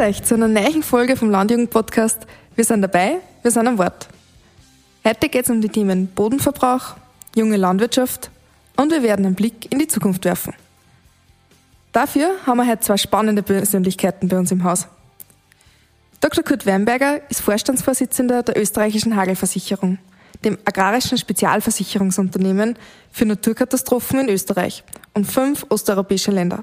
euch zu einer neuen Folge vom Landjugend-Podcast. Wir sind dabei, wir sind am Wort. Heute geht es um die Themen Bodenverbrauch, junge Landwirtschaft und wir werden einen Blick in die Zukunft werfen. Dafür haben wir heute zwei spannende Persönlichkeiten bei uns im Haus. Dr. Kurt Weinberger ist Vorstandsvorsitzender der österreichischen Hagelversicherung, dem agrarischen Spezialversicherungsunternehmen für Naturkatastrophen in Österreich und fünf osteuropäische Länder.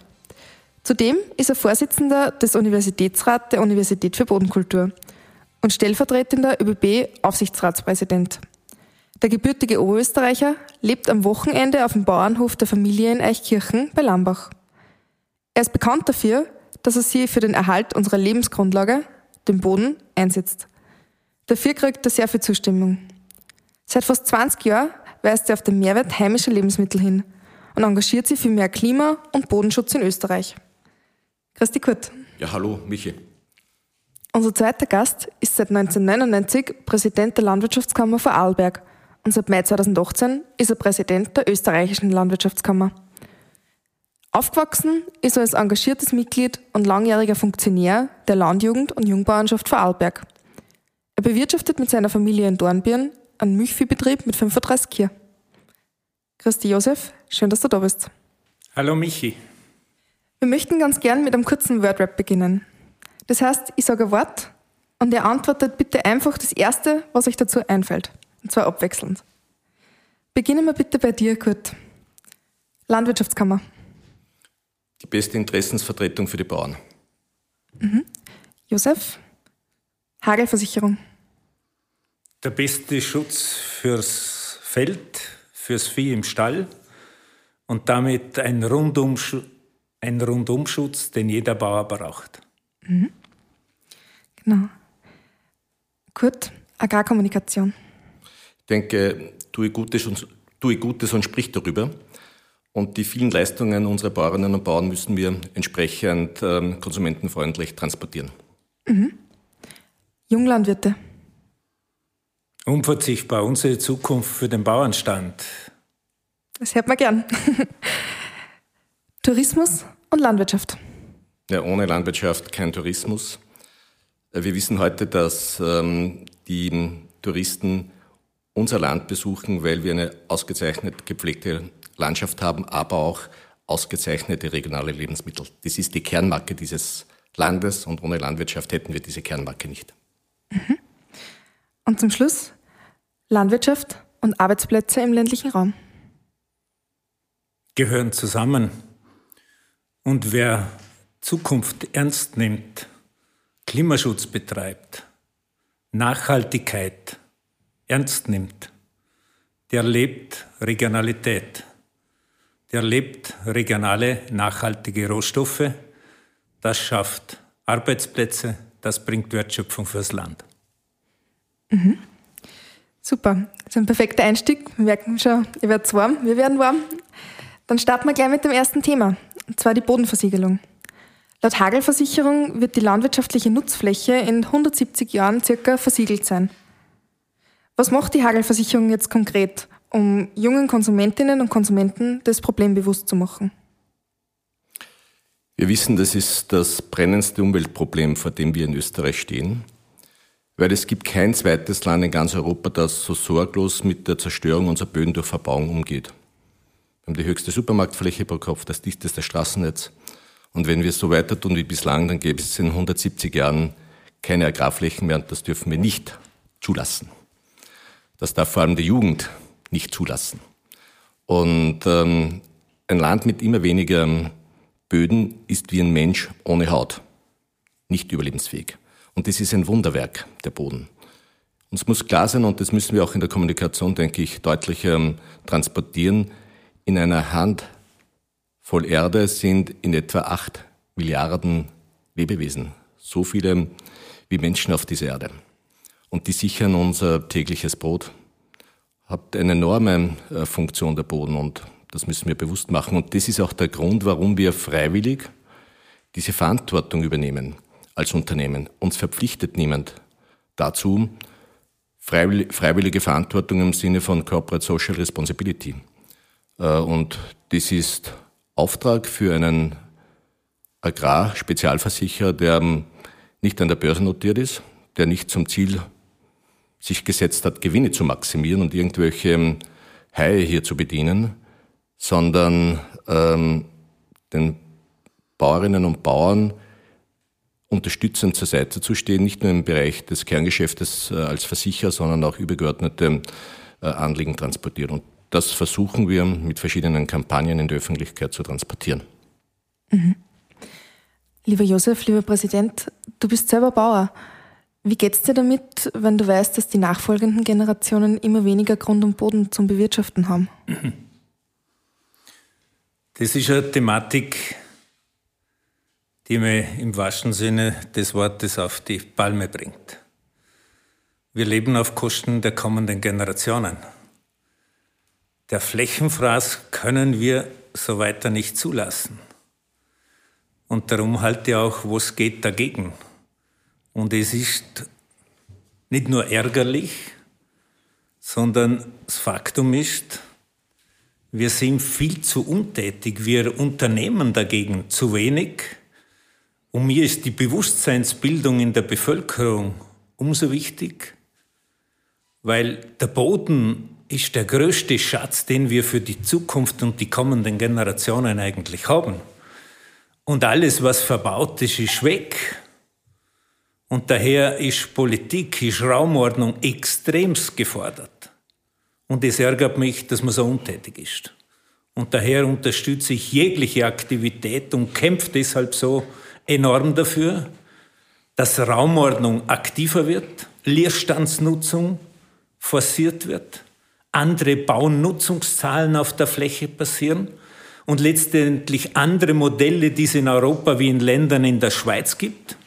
Zudem ist er Vorsitzender des Universitätsrats der Universität für Bodenkultur und stellvertretender ÖBB-Aufsichtsratspräsident. Der gebürtige Oberösterreicher lebt am Wochenende auf dem Bauernhof der Familie in Eichkirchen bei Lambach. Er ist bekannt dafür, dass er sich für den Erhalt unserer Lebensgrundlage, dem Boden, einsetzt. Dafür kriegt er sehr viel Zustimmung. Seit fast 20 Jahren weist er auf den Mehrwert heimischer Lebensmittel hin und engagiert sich für mehr Klima- und Bodenschutz in Österreich. Christi Kurt. Ja, hallo, Michi. Unser zweiter Gast ist seit 1999 Präsident der Landwirtschaftskammer Vorarlberg und seit Mai 2018 ist er Präsident der österreichischen Landwirtschaftskammer. Aufgewachsen ist er als engagiertes Mitglied und langjähriger Funktionär der Landjugend und Jungbauernschaft Vorarlberg. Er bewirtschaftet mit seiner Familie in Dornbirn einen Milchviehbetrieb mit 35 Kühe. Christi Josef, schön, dass du da bist. Hallo Michi. Wir möchten ganz gern mit einem kurzen Wordrap beginnen. Das heißt, ich sage ein Wort und ihr antwortet bitte einfach das Erste, was euch dazu einfällt. Und zwar abwechselnd. Beginnen wir bitte bei dir, Kurt. Landwirtschaftskammer. Die beste Interessensvertretung für die Bauern. Mhm. Josef. Hagelversicherung. Der beste Schutz fürs Feld, fürs Vieh im Stall und damit ein Rundumschutz ein Rundumschutz, den jeder Bauer braucht. Mhm. Genau. Kurt, Agrarkommunikation. Ich denke, tue Gutes und, tue Gutes und sprich darüber. Und die vielen Leistungen unserer Bauerinnen und Bauern müssen wir entsprechend ähm, konsumentenfreundlich transportieren. Mhm. Junglandwirte. Unverzichtbar, unsere Zukunft für den Bauernstand. Das hört man gern. Tourismus und Landwirtschaft. Ja, ohne Landwirtschaft kein Tourismus. Äh, wir wissen heute, dass ähm, die Touristen unser Land besuchen, weil wir eine ausgezeichnet gepflegte Landschaft haben, aber auch ausgezeichnete regionale Lebensmittel. Das ist die Kernmarke dieses Landes und ohne Landwirtschaft hätten wir diese Kernmarke nicht. Mhm. Und zum Schluss Landwirtschaft und Arbeitsplätze im ländlichen Raum. Gehören zusammen. Und wer Zukunft ernst nimmt, Klimaschutz betreibt, Nachhaltigkeit ernst nimmt, der lebt Regionalität, der lebt regionale, nachhaltige Rohstoffe, das schafft Arbeitsplätze, das bringt Wertschöpfung fürs Land. Mhm. Super, das ist ein perfekter Einstieg. Wir merken schon, ihr werdet warm, wir werden warm. Dann starten wir gleich mit dem ersten Thema und zwar die Bodenversiegelung. Laut Hagelversicherung wird die landwirtschaftliche Nutzfläche in 170 Jahren circa versiegelt sein. Was macht die Hagelversicherung jetzt konkret, um jungen Konsumentinnen und Konsumenten das Problem bewusst zu machen? Wir wissen, das ist das brennendste Umweltproblem, vor dem wir in Österreich stehen, weil es gibt kein zweites Land in ganz Europa, das so sorglos mit der Zerstörung unserer Böden durch Verbauung umgeht. Wir haben die höchste Supermarktfläche pro Kopf, das dichteste Straßennetz. Und wenn wir so weiter tun wie bislang, dann gäbe es in 170 Jahren keine Agrarflächen mehr und das dürfen wir nicht zulassen. Das darf vor allem die Jugend nicht zulassen. Und ähm, ein Land mit immer weniger Böden ist wie ein Mensch ohne Haut, nicht überlebensfähig. Und das ist ein Wunderwerk, der Boden. Uns muss klar sein, und das müssen wir auch in der Kommunikation, denke ich, deutlich ähm, transportieren, in einer Hand voll Erde sind in etwa acht Milliarden Lebewesen. So viele wie Menschen auf dieser Erde. Und die sichern unser tägliches Brot. Hat eine enorme äh, Funktion der Boden und das müssen wir bewusst machen. Und das ist auch der Grund, warum wir freiwillig diese Verantwortung übernehmen als Unternehmen. Uns verpflichtet niemand dazu, freiwillige Verantwortung im Sinne von Corporate Social Responsibility. Äh, und das ist Auftrag für einen Agrarspezialversicherer, der ähm, nicht an der Börse notiert ist, der nicht zum Ziel sich gesetzt hat, Gewinne zu maximieren und irgendwelche ähm, Haie hier zu bedienen, sondern ähm, den Bauerinnen und Bauern unterstützend zur Seite zu stehen, nicht nur im Bereich des Kerngeschäftes äh, als Versicherer, sondern auch übergeordnete äh, Anliegen transportieren. Und das versuchen wir mit verschiedenen Kampagnen in der Öffentlichkeit zu transportieren. Mhm. Lieber Josef, lieber Präsident, du bist selber Bauer. Wie geht's dir damit, wenn du weißt, dass die nachfolgenden Generationen immer weniger Grund und Boden zum Bewirtschaften haben? Das ist eine Thematik, die mir im wahrsten Sinne des Wortes auf die Palme bringt. Wir leben auf Kosten der kommenden Generationen. Der Flächenfraß können wir so weiter nicht zulassen. Und darum halte ich auch, was geht dagegen. Und es ist nicht nur ärgerlich, sondern das Faktum ist, wir sind viel zu untätig, wir unternehmen dagegen zu wenig. Und mir ist die Bewusstseinsbildung in der Bevölkerung umso wichtig, weil der Boden ist der größte Schatz, den wir für die Zukunft und die kommenden Generationen eigentlich haben. Und alles, was verbaut ist, ist weg. Und daher ist Politik, ist Raumordnung extremst gefordert. Und es ärgert mich, dass man so untätig ist. Und daher unterstütze ich jegliche Aktivität und kämpfe deshalb so enorm dafür, dass Raumordnung aktiver wird, Leerstandsnutzung forciert wird, andere Baunutzungszahlen auf der Fläche passieren und letztendlich andere Modelle, die es in Europa wie in Ländern in der Schweiz gibt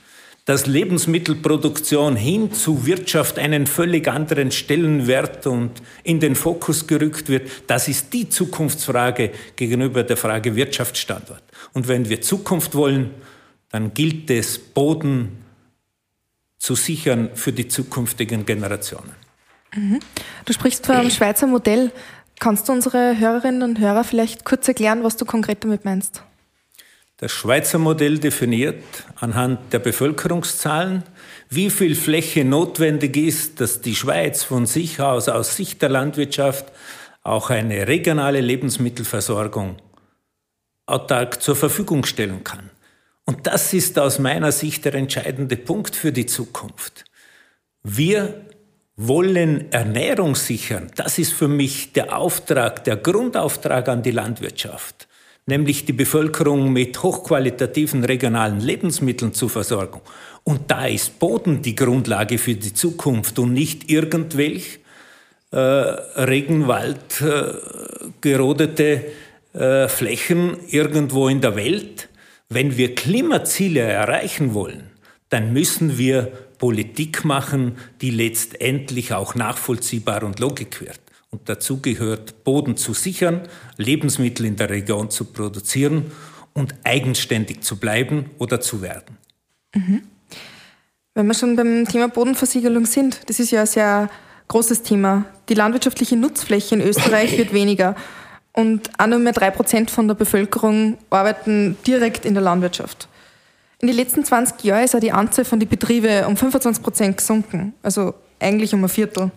dass Lebensmittelproduktion hin zu Wirtschaft einen völlig anderen Stellenwert und in den Fokus gerückt wird, das ist die Zukunftsfrage gegenüber der Frage Wirtschaftsstandort. Und wenn wir Zukunft wollen, dann gilt es, Boden zu sichern für die zukünftigen Generationen. Mhm. Du sprichst vom Schweizer Modell. Kannst du unsere Hörerinnen und Hörer vielleicht kurz erklären, was du konkret damit meinst? Das Schweizer Modell definiert anhand der Bevölkerungszahlen, wie viel Fläche notwendig ist, dass die Schweiz von sich aus, aus Sicht der Landwirtschaft, auch eine regionale Lebensmittelversorgung autark zur Verfügung stellen kann. Und das ist aus meiner Sicht der entscheidende Punkt für die Zukunft. Wir wollen Ernährung sichern. Das ist für mich der Auftrag, der Grundauftrag an die Landwirtschaft nämlich die Bevölkerung mit hochqualitativen regionalen Lebensmitteln zu versorgen. Und da ist Boden die Grundlage für die Zukunft und nicht irgendwelch äh, Regenwald äh, gerodete äh, Flächen irgendwo in der Welt. Wenn wir Klimaziele erreichen wollen, dann müssen wir Politik machen, die letztendlich auch nachvollziehbar und logik wird. Und dazu gehört, Boden zu sichern, Lebensmittel in der Region zu produzieren und eigenständig zu bleiben oder zu werden. Mhm. Wenn wir schon beim Thema Bodenversiegelung sind, das ist ja ein sehr großes Thema. Die landwirtschaftliche Nutzfläche in Österreich wird weniger. Und auch nur mehr drei Prozent von der Bevölkerung arbeiten direkt in der Landwirtschaft. In den letzten 20 Jahren ist auch die Anzahl von den Betrieben um 25 Prozent gesunken. Also eigentlich um ein Viertel.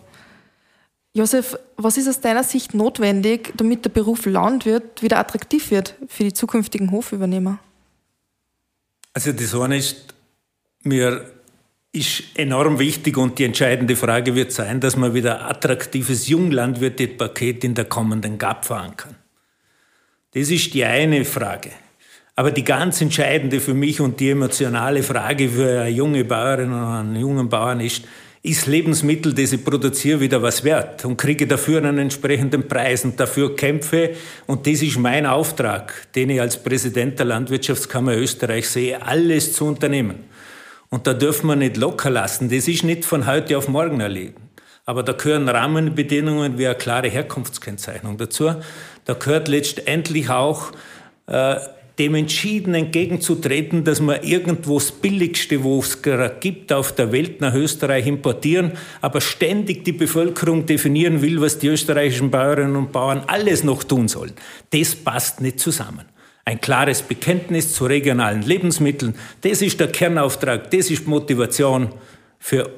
Josef, was ist aus deiner Sicht notwendig, damit der Beruf Landwirt wieder attraktiv wird für die zukünftigen Hofübernehmer? Also das eine ist, mir ist enorm wichtig und die entscheidende Frage wird sein, dass man wieder attraktives Junglandwirte-Paket in der kommenden GAP kann. Das ist die eine Frage. Aber die ganz entscheidende für mich und die emotionale Frage für eine junge Bäuerin oder einen jungen Bauern ist, ist Lebensmittel, das ich produziere, wieder was wert und kriege dafür einen entsprechenden Preis und dafür kämpfe. Und das ist mein Auftrag, den ich als Präsident der Landwirtschaftskammer Österreich sehe, alles zu unternehmen. Und da dürfen wir nicht locker lassen. Das ist nicht von heute auf morgen erleben. Aber da gehören Rahmenbedingungen wie eine klare Herkunftskennzeichnung dazu. Da gehört letztendlich auch äh, dem entschieden entgegenzutreten, dass wir irgendwo das Billigste, wo es gibt auf der Welt nach Österreich importieren, aber ständig die Bevölkerung definieren will, was die österreichischen Bäuerinnen und Bauern alles noch tun sollen. Das passt nicht zusammen. Ein klares Bekenntnis zu regionalen Lebensmitteln, das ist der Kernauftrag, das ist Motivation für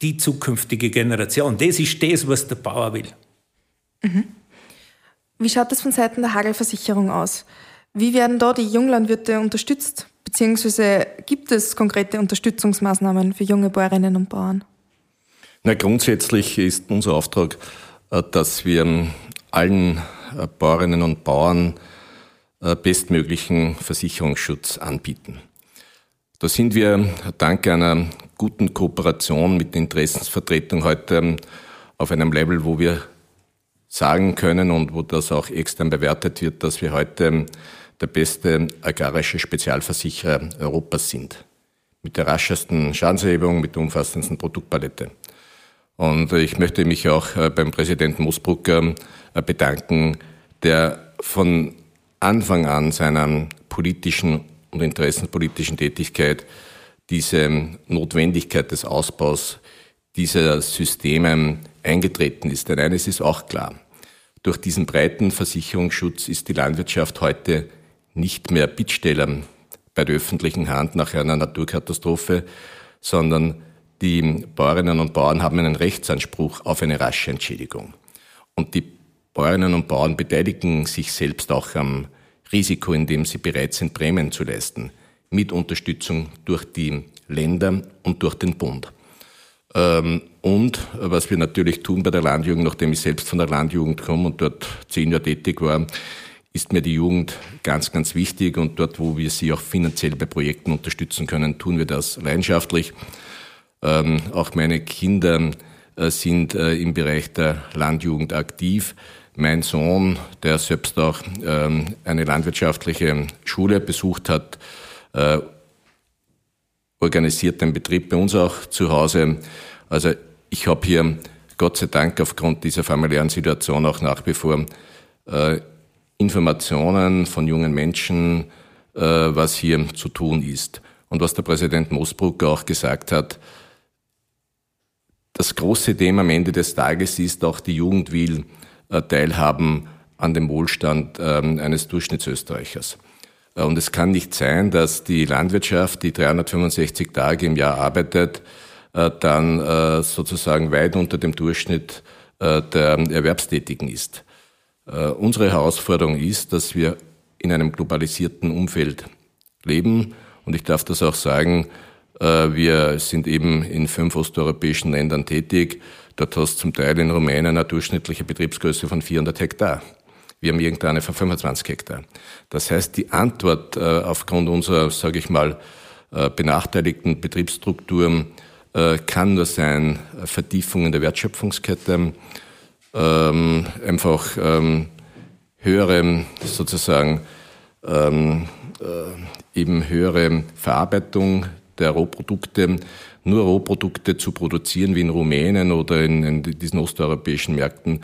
die zukünftige Generation. Das ist das, was der Bauer will. Mhm. Wie schaut das von Seiten der Hagelversicherung aus? Wie werden da die Junglandwirte unterstützt? Beziehungsweise gibt es konkrete Unterstützungsmaßnahmen für junge Bäuerinnen und Bauern? Na, grundsätzlich ist unser Auftrag, äh, dass wir allen äh, Bäuerinnen und Bauern äh, bestmöglichen Versicherungsschutz anbieten. Da sind wir dank einer guten Kooperation mit der Interessensvertretung heute ähm, auf einem Level, wo wir sagen können und wo das auch extern bewertet wird, dass wir heute ähm, der beste agrarische Spezialversicherer Europas sind. Mit der raschesten Schadenserhebung, mit der umfassendsten Produktpalette. Und ich möchte mich auch äh, beim Präsidenten Moosbrucker äh, bedanken, der von Anfang an seiner politischen und interessenpolitischen Tätigkeit diese Notwendigkeit des Ausbaus dieser Systeme eingetreten ist. Denn eines ist auch klar. Durch diesen breiten Versicherungsschutz ist die Landwirtschaft heute nicht mehr Bittsteller bei der öffentlichen Hand nach einer Naturkatastrophe, sondern die Bäuerinnen und Bauern haben einen Rechtsanspruch auf eine rasche Entschädigung. Und die Bäuerinnen und Bauern beteiligen sich selbst auch am Risiko, indem sie bereit sind, Prämien zu leisten, mit Unterstützung durch die Länder und durch den Bund. Ähm, und was wir natürlich tun bei der Landjugend, nachdem ich selbst von der Landjugend komme und dort zehn Jahre tätig war, ist mir die Jugend ganz, ganz wichtig. Und dort, wo wir sie auch finanziell bei Projekten unterstützen können, tun wir das leidenschaftlich. Ähm, auch meine Kinder äh, sind äh, im Bereich der Landjugend aktiv. Mein Sohn, der selbst auch ähm, eine landwirtschaftliche Schule besucht hat, äh, organisiert den Betrieb bei uns auch zu Hause. Also ich habe hier Gott sei Dank aufgrund dieser familiären Situation auch nach wie vor äh, Informationen von jungen Menschen, äh, was hier zu tun ist. Und was der Präsident Moosbrucker auch gesagt hat, das große Thema am Ende des Tages ist, auch die Jugend will äh, teilhaben an dem Wohlstand ähm, eines Durchschnittsösterreichers. Äh, und es kann nicht sein, dass die Landwirtschaft, die 365 Tage im Jahr arbeitet, dann sozusagen weit unter dem Durchschnitt der Erwerbstätigen ist. Unsere Herausforderung ist, dass wir in einem globalisierten Umfeld leben. Und ich darf das auch sagen, wir sind eben in fünf osteuropäischen Ländern tätig. Dort hast du zum Teil in Rumänien eine durchschnittliche Betriebsgröße von 400 Hektar. Wir haben irgendeine von 25 Hektar. Das heißt, die Antwort äh, aufgrund unserer, sage ich mal, äh, benachteiligten Betriebsstrukturen äh, kann nur sein Vertiefung in der Wertschöpfungskette, ähm, einfach ähm, höhere sozusagen ähm, eben höhere Verarbeitung der Rohprodukte, nur Rohprodukte zu produzieren wie in Rumänien oder in, in diesen osteuropäischen Märkten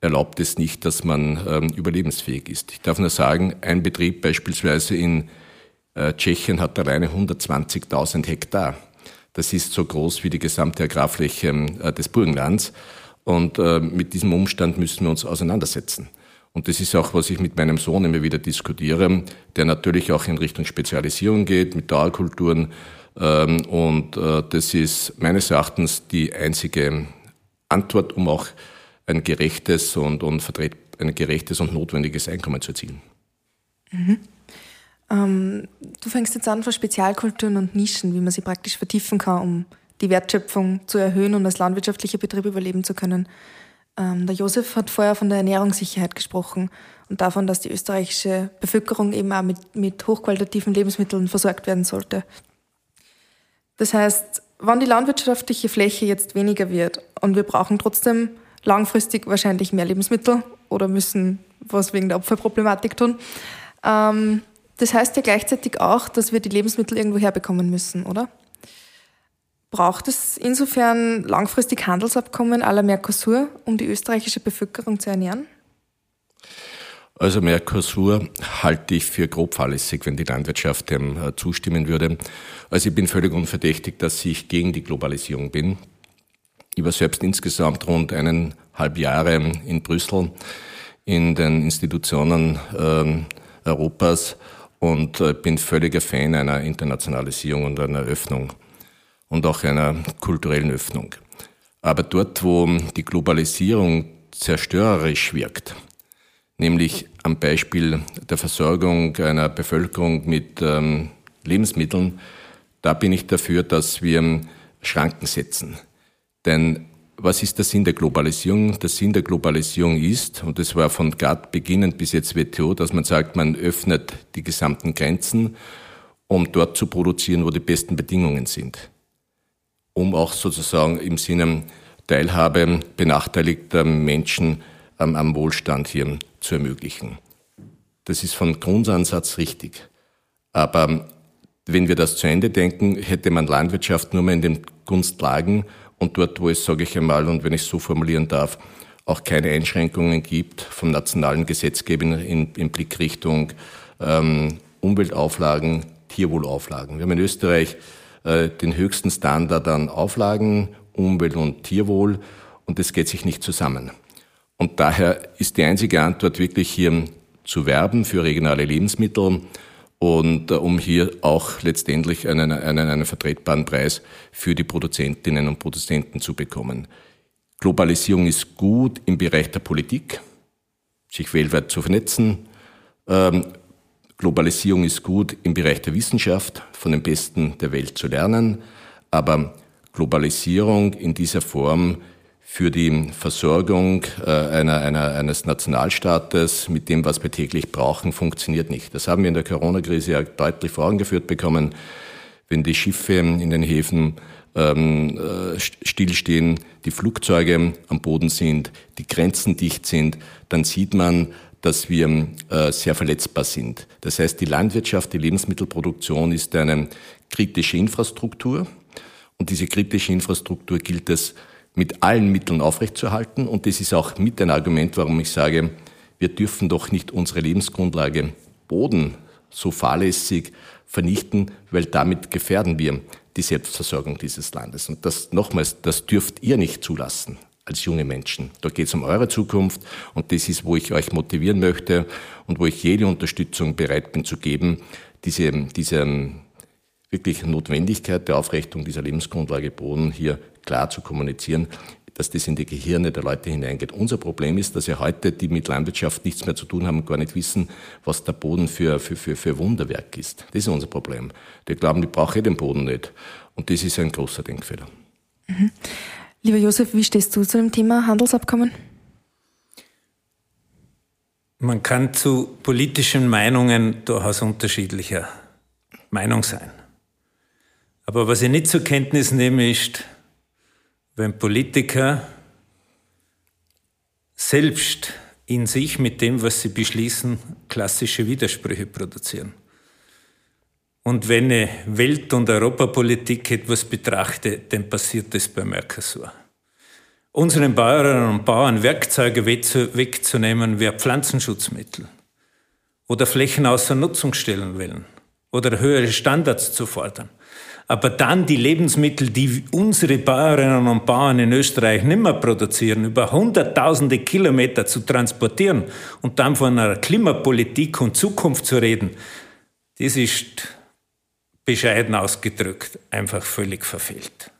erlaubt es nicht, dass man ähm, überlebensfähig ist. Ich darf nur sagen, ein Betrieb beispielsweise in äh, Tschechien hat alleine 120.000 Hektar. Das ist so groß wie die gesamte Agrarfläche äh, des Burgenlands. Und äh, mit diesem Umstand müssen wir uns auseinandersetzen. Und das ist auch, was ich mit meinem Sohn immer wieder diskutiere, der natürlich auch in Richtung Spezialisierung geht, mit Dauerkulturen. Ähm, und äh, das ist meines Erachtens die einzige Antwort, um auch ein gerechtes und, und vertret, ein gerechtes und notwendiges Einkommen zu erzielen. Mhm. Ähm, du fängst jetzt an von Spezialkulturen und Nischen, wie man sie praktisch vertiefen kann, um die Wertschöpfung zu erhöhen und als landwirtschaftlicher Betrieb überleben zu können. Ähm, der Josef hat vorher von der Ernährungssicherheit gesprochen und davon, dass die österreichische Bevölkerung eben auch mit, mit hochqualitativen Lebensmitteln versorgt werden sollte. Das heißt, wann die landwirtschaftliche Fläche jetzt weniger wird und wir brauchen trotzdem langfristig wahrscheinlich mehr Lebensmittel oder müssen was wegen der Opferproblematik tun. Ähm, das heißt ja gleichzeitig auch, dass wir die Lebensmittel irgendwo herbekommen müssen, oder? Braucht es insofern langfristig Handelsabkommen la Mercosur, um die österreichische Bevölkerung zu ernähren? Also Mercosur halte ich für grob fahrlässig, wenn die Landwirtschaft dem äh, zustimmen würde. Also ich bin völlig unverdächtig, dass ich gegen die Globalisierung bin. Ich war selbst insgesamt rund eineinhalb Jahre in Brüssel in den Institutionen äh, Europas und äh, bin völliger Fan einer Internationalisierung und einer Öffnung und auch einer kulturellen Öffnung. Aber dort, wo die Globalisierung zerstörerisch wirkt, nämlich am Beispiel der Versorgung einer Bevölkerung mit ähm, Lebensmitteln, da bin ich dafür, dass wir Schranken setzen. Denn was ist der Sinn der Globalisierung? Der Sinn der Globalisierung ist, und das war von GATT beginnend bis jetzt WTO, dass man sagt, man öffnet die gesamten Grenzen, um dort zu produzieren, wo die besten Bedingungen sind um auch sozusagen im Sinne Teilhabe benachteiligter Menschen am, am Wohlstand hier zu ermöglichen. Das ist von Grundansatz richtig. Aber wenn wir das zu Ende denken, hätte man Landwirtschaft nur mehr in den Gunstlagen und dort, wo es, sage ich einmal, und wenn ich es so formulieren darf, auch keine Einschränkungen gibt vom nationalen Gesetzgeber in, in Blickrichtung ähm, Umweltauflagen, Tierwohlauflagen. Wir haben in Österreich äh, den höchsten Standard an Auflagen, Umwelt und Tierwohl und das geht sich nicht zusammen. Und daher ist die einzige Antwort wirklich hier zu werben für regionale Lebensmittel und äh, um hier auch letztendlich einen, einen, einen vertretbaren Preis für die Produzentinnen und Produzenten zu bekommen. Globalisierung ist gut im Bereich der Politik, sich weltweit zu vernetzen. Ähm, Globalisierung ist gut im Bereich der Wissenschaft, von den Besten der Welt zu lernen, aber Globalisierung in dieser Form für die Versorgung äh, einer, einer, eines Nationalstaates mit dem, was wir täglich brauchen, funktioniert nicht. Das haben wir in der Corona-Krise ja deutlich vor Augen geführt bekommen. Wenn die Schiffe in den Häfen ähm, äh, stillstehen, die Flugzeuge am Boden sind, die Grenzen dicht sind, dann sieht man, dass wir äh, sehr verletzbar sind. Das heißt, die Landwirtschaft, die Lebensmittelproduktion ist eine kritische Infrastruktur und diese kritische Infrastruktur gilt es mit allen Mitteln aufrechtzuerhalten und das ist auch mit ein Argument, warum ich sage, wir dürfen doch nicht unsere Lebensgrundlage Boden so fahrlässig vernichten, weil damit gefährden wir die Selbstversorgung dieses Landes. Und das nochmals, das dürft ihr nicht zulassen als junge Menschen. Da geht es um eure Zukunft und das ist, wo ich euch motivieren möchte und wo ich jede Unterstützung bereit bin zu geben, diese, diese wirklich Notwendigkeit der Aufrichtung dieser Lebensgrundlage Boden hier klar zu kommunizieren, dass das in die Gehirne der Leute hineingeht. Unser Problem ist, dass ja heute, die mit Landwirtschaft nichts mehr zu tun haben, gar nicht wissen, was der Boden für, für, für, für Wunderwerk ist. Das ist unser Problem. Die glauben, die brauche ich den Boden nicht. Und das ist ein großer Denkfehler. Mhm. Lieber Josef, wie stehst du zu dem Thema Handelsabkommen? Man kann zu politischen Meinungen durchaus unterschiedlicher Meinung sein. Aber was ich nicht zur Kenntnis nehme, ist, wenn Politiker selbst in sich mit dem, was sie beschließen, klassische Widersprüche produzieren. Und wenn ich Welt- und Europapolitik etwas betrachte, dann passiert das bei Mercosur. Unseren Bäuerinnen und Bauern Werkzeuge wegzunehmen wie Pflanzenschutzmittel oder Flächen außer Nutzung stellen wollen oder höhere Standards zu fordern. Aber dann die Lebensmittel, die unsere Bäuerinnen und Bauern in Österreich nicht mehr produzieren, über hunderttausende Kilometer zu transportieren und dann von einer Klimapolitik und Zukunft zu reden, das ist bescheiden ausgedrückt, einfach völlig verfehlt.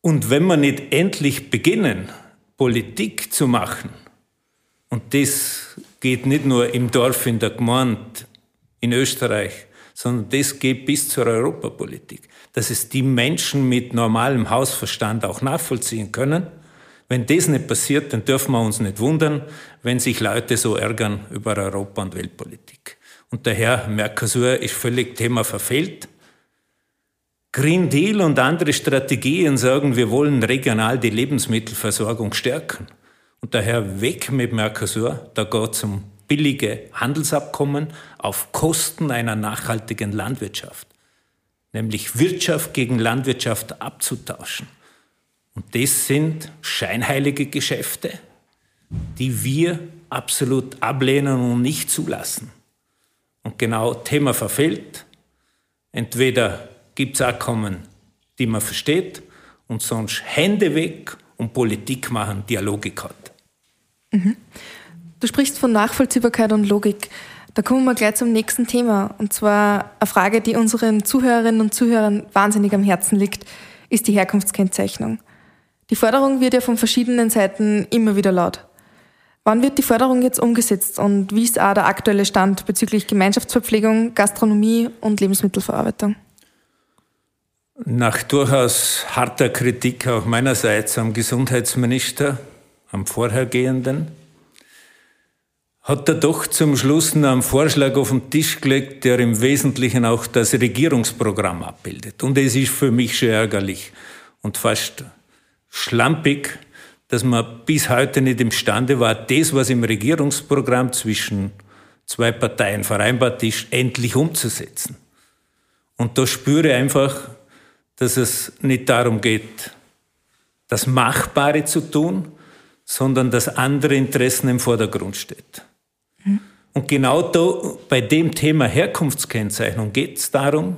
Und wenn wir nicht endlich beginnen, Politik zu machen, und das geht nicht nur im Dorf, in der Gemeinde, in Österreich, sondern das geht bis zur Europapolitik, dass es die Menschen mit normalem Hausverstand auch nachvollziehen können. Wenn das nicht passiert, dann dürfen wir uns nicht wundern, wenn sich Leute so ärgern über Europa- und Weltpolitik. Und daher, Mercosur ist völlig Thema verfehlt. Green Deal und andere Strategien sagen, wir wollen regional die Lebensmittelversorgung stärken. Und daher weg mit Mercosur, da geht es um billige Handelsabkommen auf Kosten einer nachhaltigen Landwirtschaft. Nämlich Wirtschaft gegen Landwirtschaft abzutauschen. Und das sind scheinheilige Geschäfte, die wir absolut ablehnen und nicht zulassen. Und genau Thema verfehlt. Entweder gibt es Abkommen, die man versteht, und sonst Hände weg und Politik machen, die eine Logik hat. Mhm. Du sprichst von Nachvollziehbarkeit und Logik. Da kommen wir gleich zum nächsten Thema. Und zwar eine Frage, die unseren Zuhörerinnen und Zuhörern wahnsinnig am Herzen liegt, ist die Herkunftskennzeichnung. Die Forderung wird ja von verschiedenen Seiten immer wieder laut. Wann wird die Forderung jetzt umgesetzt und wie ist auch der aktuelle Stand bezüglich Gemeinschaftsverpflegung, Gastronomie und Lebensmittelverarbeitung? Nach durchaus harter Kritik auch meinerseits am Gesundheitsminister, am vorhergehenden, hat er doch zum Schluss einen Vorschlag auf den Tisch gelegt, der im Wesentlichen auch das Regierungsprogramm abbildet. Und es ist für mich schon ärgerlich und fast schlampig, dass man bis heute nicht imstande war, das, was im Regierungsprogramm zwischen zwei Parteien vereinbart ist, endlich umzusetzen. Und da spüre ich einfach, dass es nicht darum geht, das Machbare zu tun, sondern dass andere Interessen im Vordergrund steht. Mhm. Und genau da, bei dem Thema Herkunftskennzeichnung geht es darum,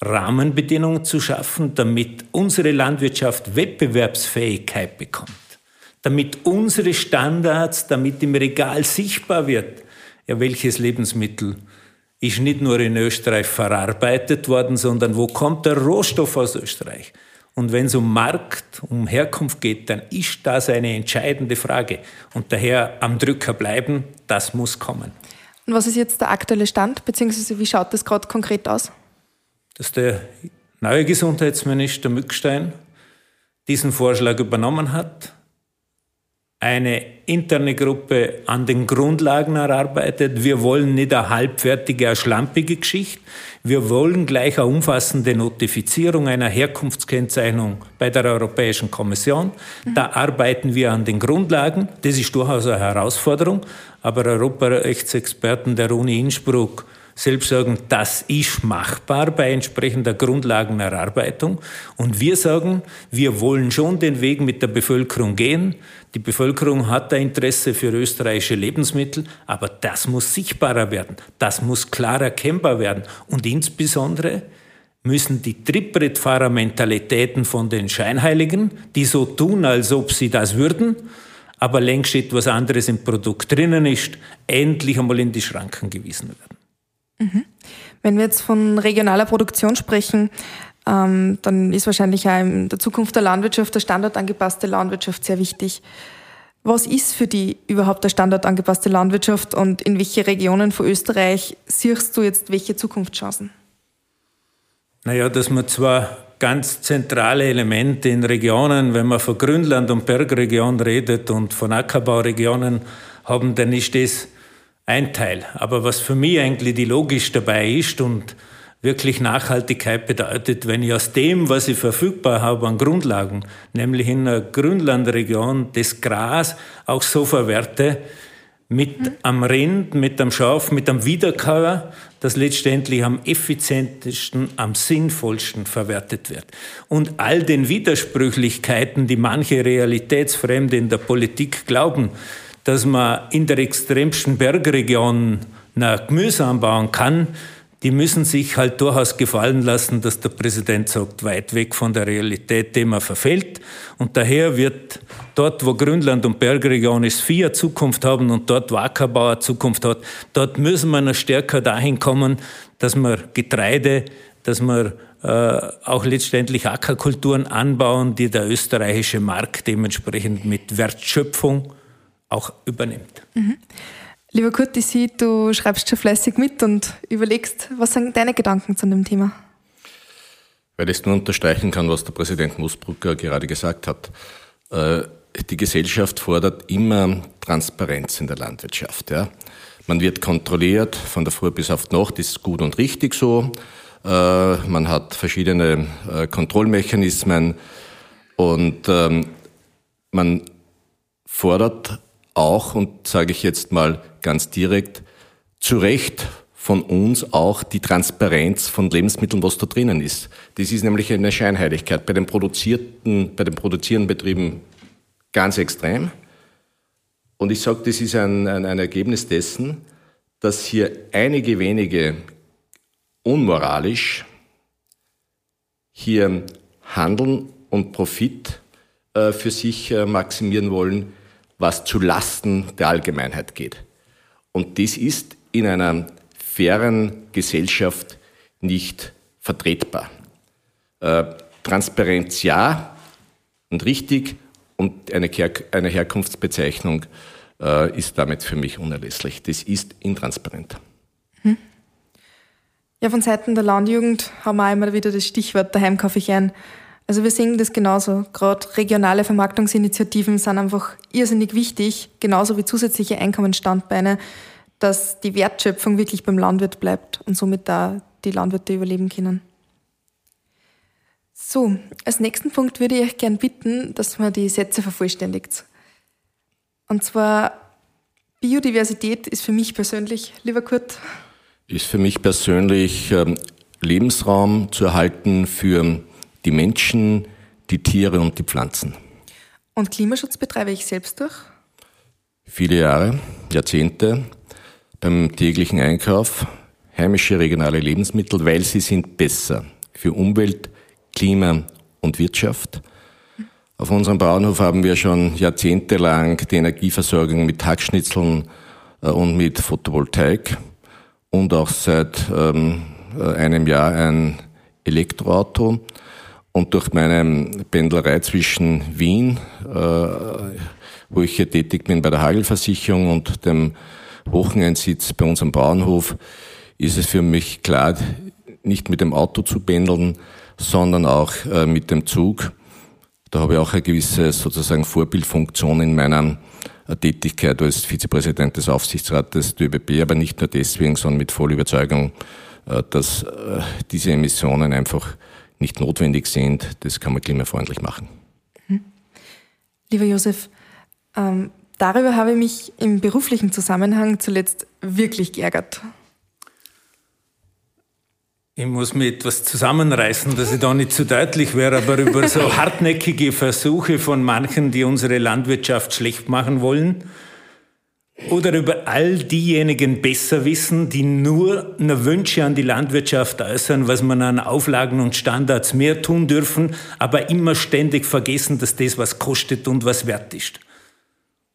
Rahmenbedingungen zu schaffen, damit unsere Landwirtschaft Wettbewerbsfähigkeit bekommt, damit unsere Standards, damit im Regal sichtbar wird, ja, welches Lebensmittel ist nicht nur in Österreich verarbeitet worden, sondern wo kommt der Rohstoff aus Österreich? Und wenn es um Markt, um Herkunft geht, dann ist das eine entscheidende Frage. Und daher am Drücker bleiben, das muss kommen. Und was ist jetzt der aktuelle Stand, beziehungsweise wie schaut das gerade konkret aus? Dass der neue Gesundheitsminister Mückstein diesen Vorschlag übernommen hat, eine interne Gruppe an den Grundlagen erarbeitet. Wir wollen nicht eine halbfertige, eine schlampige Geschichte. Wir wollen gleich eine umfassende Notifizierung einer Herkunftskennzeichnung bei der Europäischen Kommission. Da arbeiten wir an den Grundlagen. Das ist durchaus eine Herausforderung. Aber Europarechtsexperten der Uni Innsbruck selbst sagen, das ist machbar bei entsprechender Grundlagenerarbeitung. Und wir sagen, wir wollen schon den Weg mit der Bevölkerung gehen. Die Bevölkerung hat ein Interesse für österreichische Lebensmittel, aber das muss sichtbarer werden. Das muss klar erkennbar werden. Und insbesondere müssen die Trittbrettfahrermentalitäten von den Scheinheiligen, die so tun, als ob sie das würden, aber längst etwas anderes im Produkt drinnen ist, endlich einmal in die Schranken gewiesen werden. Mhm. Wenn wir jetzt von regionaler Produktion sprechen, ähm, dann ist wahrscheinlich auch in der Zukunft der Landwirtschaft der standardangepasste Landwirtschaft sehr wichtig. Was ist für die überhaupt der standardangepasste Landwirtschaft und in welche Regionen von Österreich siehst du jetzt welche Zukunftschancen? Naja, dass man zwar ganz zentrale Elemente in Regionen, wenn man von Grünland- und Bergregion redet und von Ackerbauregionen haben, dann ist das ein Teil. Aber was für mich eigentlich die Logik dabei ist und wirklich Nachhaltigkeit bedeutet, wenn ich aus dem, was ich verfügbar habe an Grundlagen, nämlich in einer Grünlandregion, das Gras auch so verwerte, mit mhm. am Rind, mit am Schaf, mit am Wiederkäuer, das letztendlich am effizientesten, am sinnvollsten verwertet wird. Und all den Widersprüchlichkeiten, die manche Realitätsfremde in der Politik glauben, dass man in der extremsten Bergregion Gemüse anbauen kann, die müssen sich halt durchaus gefallen lassen, dass der Präsident sagt, weit weg von der Realität, die man verfällt. Und daher wird dort, wo Grünland und Bergregion ist, vier Zukunft haben und dort, wo Ackerbau eine Zukunft hat, dort müssen wir noch stärker dahin kommen, dass wir Getreide, dass wir äh, auch letztendlich Ackerkulturen anbauen, die der österreichische Markt dementsprechend mit Wertschöpfung auch übernimmt. Mhm. Lieber Kurt, ich sehe, du schreibst schon fleißig mit und überlegst, was sind deine Gedanken zu dem Thema? Weil ich nur unterstreichen kann, was der Präsident Musbrucker gerade gesagt hat. Äh, die Gesellschaft fordert immer Transparenz in der Landwirtschaft. Ja. Man wird kontrolliert von der Früh bis auf die Nacht, ist gut und richtig so. Äh, man hat verschiedene äh, Kontrollmechanismen und ähm, man fordert auch, und sage ich jetzt mal ganz direkt, zu Recht von uns auch die Transparenz von Lebensmitteln, was da drinnen ist. Das ist nämlich eine Scheinheiligkeit. Bei den produzierten, bei den produzierenden Betrieben ganz extrem. Und ich sage, das ist ein, ein, ein Ergebnis dessen, dass hier einige wenige unmoralisch hier handeln und Profit äh, für sich äh, maximieren wollen, was zu Lasten der Allgemeinheit geht. Und das ist in einer fairen Gesellschaft nicht vertretbar. Äh, Transparenz ja und richtig und eine, eine Herkunftsbezeichnung äh, ist damit für mich unerlässlich. Das ist intransparent. Hm. Ja, von Seiten der Landjugend haben wir immer wieder das Stichwort daheim kaufe ich ein. Also wir sehen das genauso. Gerade regionale Vermarktungsinitiativen sind einfach irrsinnig wichtig, genauso wie zusätzliche Einkommensstandbeine, dass die Wertschöpfung wirklich beim Landwirt bleibt und somit da die Landwirte überleben können. So, als nächsten Punkt würde ich euch gern bitten, dass man die Sätze vervollständigt. Und zwar Biodiversität ist für mich persönlich, lieber Kurt. Ist für mich persönlich ähm, Lebensraum zu erhalten für die Menschen, die Tiere und die Pflanzen. Und Klimaschutz betreibe ich selbst durch? Viele Jahre, Jahrzehnte beim täglichen Einkauf heimische regionale Lebensmittel, weil sie sind besser für Umwelt, Klima und Wirtschaft. Auf unserem Bauernhof haben wir schon jahrzehntelang die Energieversorgung mit Hackschnitzeln äh, und mit Photovoltaik und auch seit ähm, äh, einem Jahr ein Elektroauto. Und durch meine Pendlerei zwischen Wien, äh, wo ich hier tätig bin bei der Hagelversicherung und dem Wochenendsitz bei unserem Bauernhof, ist es für mich klar, nicht mit dem Auto zu pendeln, sondern auch äh, mit dem Zug. Da habe ich auch eine gewisse sozusagen Vorbildfunktion in meiner äh, Tätigkeit als Vizepräsident des Aufsichtsrates der ÖBB, aber nicht nur deswegen, sondern mit voller Überzeugung, dass diese Emissionen einfach nicht notwendig sind. Das kann man klimafreundlich machen. Mhm. Lieber Josef, ähm, darüber habe ich mich im beruflichen Zusammenhang zuletzt wirklich geärgert. Ich muss mir etwas zusammenreißen, dass ich da nicht zu deutlich wäre, aber über so hartnäckige Versuche von manchen, die unsere Landwirtschaft schlecht machen wollen, oder über all diejenigen besser wissen, die nur eine Wünsche an die Landwirtschaft äußern, was man an Auflagen und Standards mehr tun dürfen, aber immer ständig vergessen, dass das was kostet und was wert ist.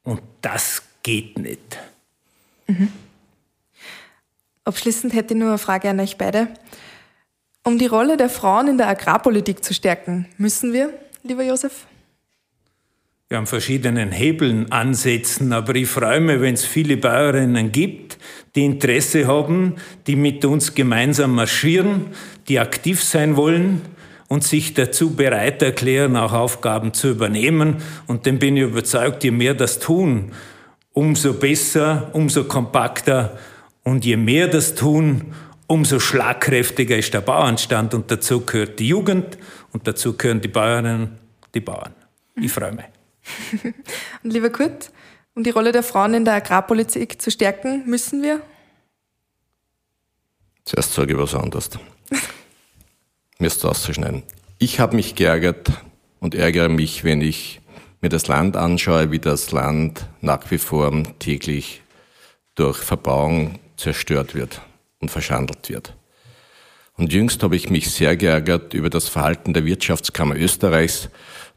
Und das geht nicht. Mhm. Abschließend hätte ich nur eine Frage an euch beide. Um die Rolle der Frauen in der Agrarpolitik zu stärken, müssen wir, lieber Josef? Wir haben verschiedenen Hebeln ansetzen, aber ich freue mich, wenn es viele Bäuerinnen gibt, die Interesse haben, die mit uns gemeinsam marschieren, die aktiv sein wollen und sich dazu bereit erklären, auch Aufgaben zu übernehmen. Und dann bin ich überzeugt, je mehr das tun, umso besser, umso kompakter und je mehr das tun, umso schlagkräftiger ist der Bauernstand und dazu gehört die Jugend und dazu gehören die Bäuerinnen, die Bauern. Ich freue mich. Und lieber Kurt, um die Rolle der Frauen in der Agrarpolitik zu stärken, müssen wir? Zuerst sage ich was anderes. mir ist auszuschneiden. Ich habe mich geärgert und ärgere mich, wenn ich mir das Land anschaue, wie das Land nach wie vor täglich durch Verbauung zerstört wird und verschandelt wird. Und jüngst habe ich mich sehr geärgert über das Verhalten der Wirtschaftskammer Österreichs,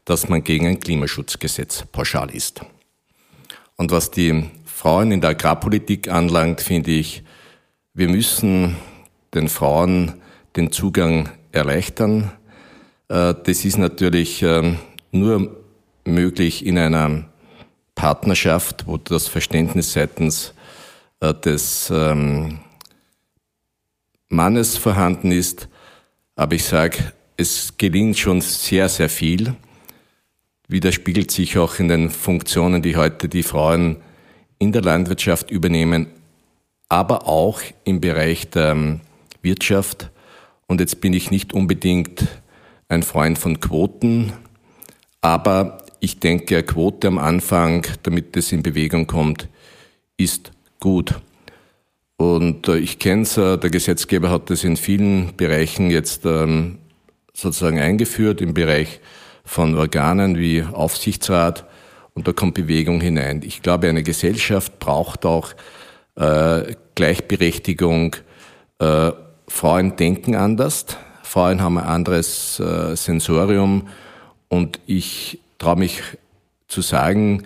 dass man gegen ein Klimaschutzgesetz pauschal ist. Und was die Frauen in der Agrarpolitik anlangt, finde ich, wir müssen den Frauen den Zugang erleichtern. Äh, das ist natürlich ähm, nur möglich in einer Partnerschaft, wo das Verständnis seitens äh, des ähm, Mannes vorhanden ist. Aber ich sage, es gelingt schon sehr, sehr viel. Widerspiegelt sich auch in den Funktionen, die heute die Frauen in der Landwirtschaft übernehmen, aber auch im Bereich der ähm, Wirtschaft. Und jetzt bin ich nicht unbedingt ein Freund von Quoten, aber ich denke, eine Quote am Anfang, damit es in Bewegung kommt, ist gut. Und äh, ich kenne es, äh, der Gesetzgeber hat das in vielen Bereichen jetzt ähm, sozusagen eingeführt, im Bereich von Organen wie Aufsichtsrat. Und da kommt Bewegung hinein. Ich glaube, eine Gesellschaft braucht auch äh, Gleichberechtigung. Äh, Frauen denken anders. Frauen haben ein anderes äh, Sensorium. Und ich traue mich zu sagen,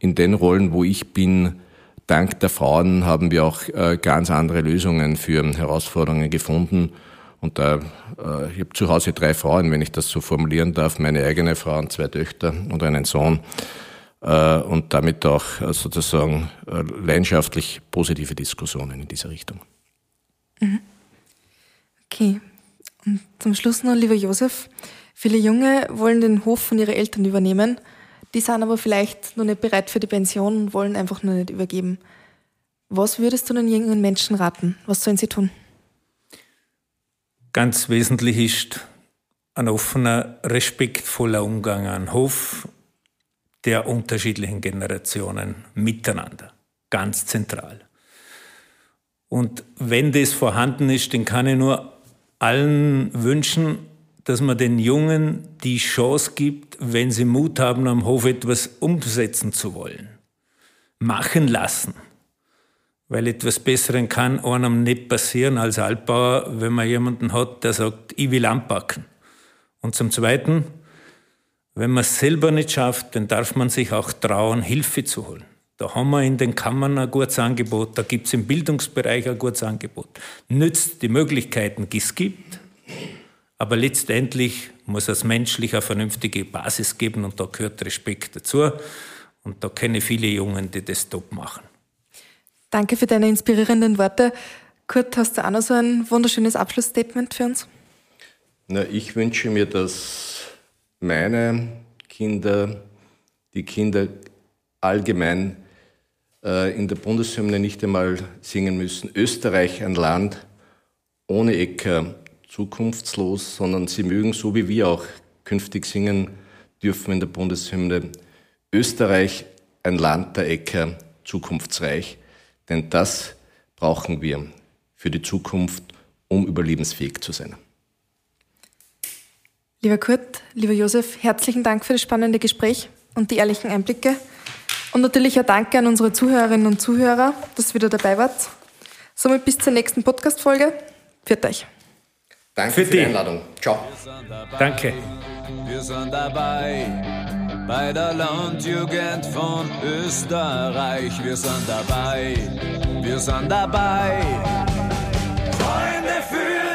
in den Rollen, wo ich bin, dank der Frauen haben wir auch äh, ganz andere Lösungen für Herausforderungen gefunden. Und da, äh, ich habe zu Hause drei Frauen, wenn ich das so formulieren darf, meine eigene Frau und zwei Töchter und einen Sohn. Äh, und damit auch sozusagen leidenschaftlich positive Diskussionen in dieser Richtung. Mhm. Okay. Und zum Schluss noch, lieber Josef, viele Junge wollen den Hof von ihren Eltern übernehmen. Die sind aber vielleicht noch nicht bereit für die Pension und wollen einfach nur nicht übergeben. Was würdest du den jungen Menschen raten? Was sollen sie tun? Ganz wesentlich ist ein offener, respektvoller Umgang an Hof der unterschiedlichen Generationen miteinander. Ganz zentral. Und wenn das vorhanden ist, dann kann ich nur allen wünschen, dass man den Jungen die Chance gibt, wenn sie Mut haben, am Hof etwas umsetzen zu wollen. Machen lassen. Weil etwas Besseren kann einem nicht passieren als Altbauer, wenn man jemanden hat, der sagt, ich will anpacken. Und zum Zweiten, wenn man es selber nicht schafft, dann darf man sich auch trauen, Hilfe zu holen. Da haben wir in den Kammern ein gutes Angebot, da gibt es im Bildungsbereich ein gutes Angebot. Nützt die Möglichkeiten, die es gibt, aber letztendlich muss es menschlich eine vernünftige Basis geben und da gehört Respekt dazu. Und da kenne ich viele Jungen, die das top machen. Danke für deine inspirierenden Worte. Kurt, hast du auch noch so ein wunderschönes Abschlussstatement für uns? Na, ich wünsche mir, dass meine Kinder, die Kinder allgemein äh, in der Bundeshymne nicht einmal singen müssen. Österreich, ein Land ohne Äcker, zukunftslos, sondern sie mögen, so wie wir auch künftig singen dürfen in der Bundeshymne, Österreich, ein Land der Äcker, zukunftsreich. Denn das brauchen wir für die Zukunft, um überlebensfähig zu sein. Lieber Kurt, lieber Josef, herzlichen Dank für das spannende Gespräch und die ehrlichen Einblicke. Und natürlich ein Danke an unsere Zuhörerinnen und Zuhörer, dass ihr wieder dabei wart. Somit bis zur nächsten Podcast-Folge. Für euch. Danke für, für die Einladung. Ciao. Danke. Wir sind dabei bei der Landjugend von Österreich. Wir sind dabei. Wir sind dabei. Freunde für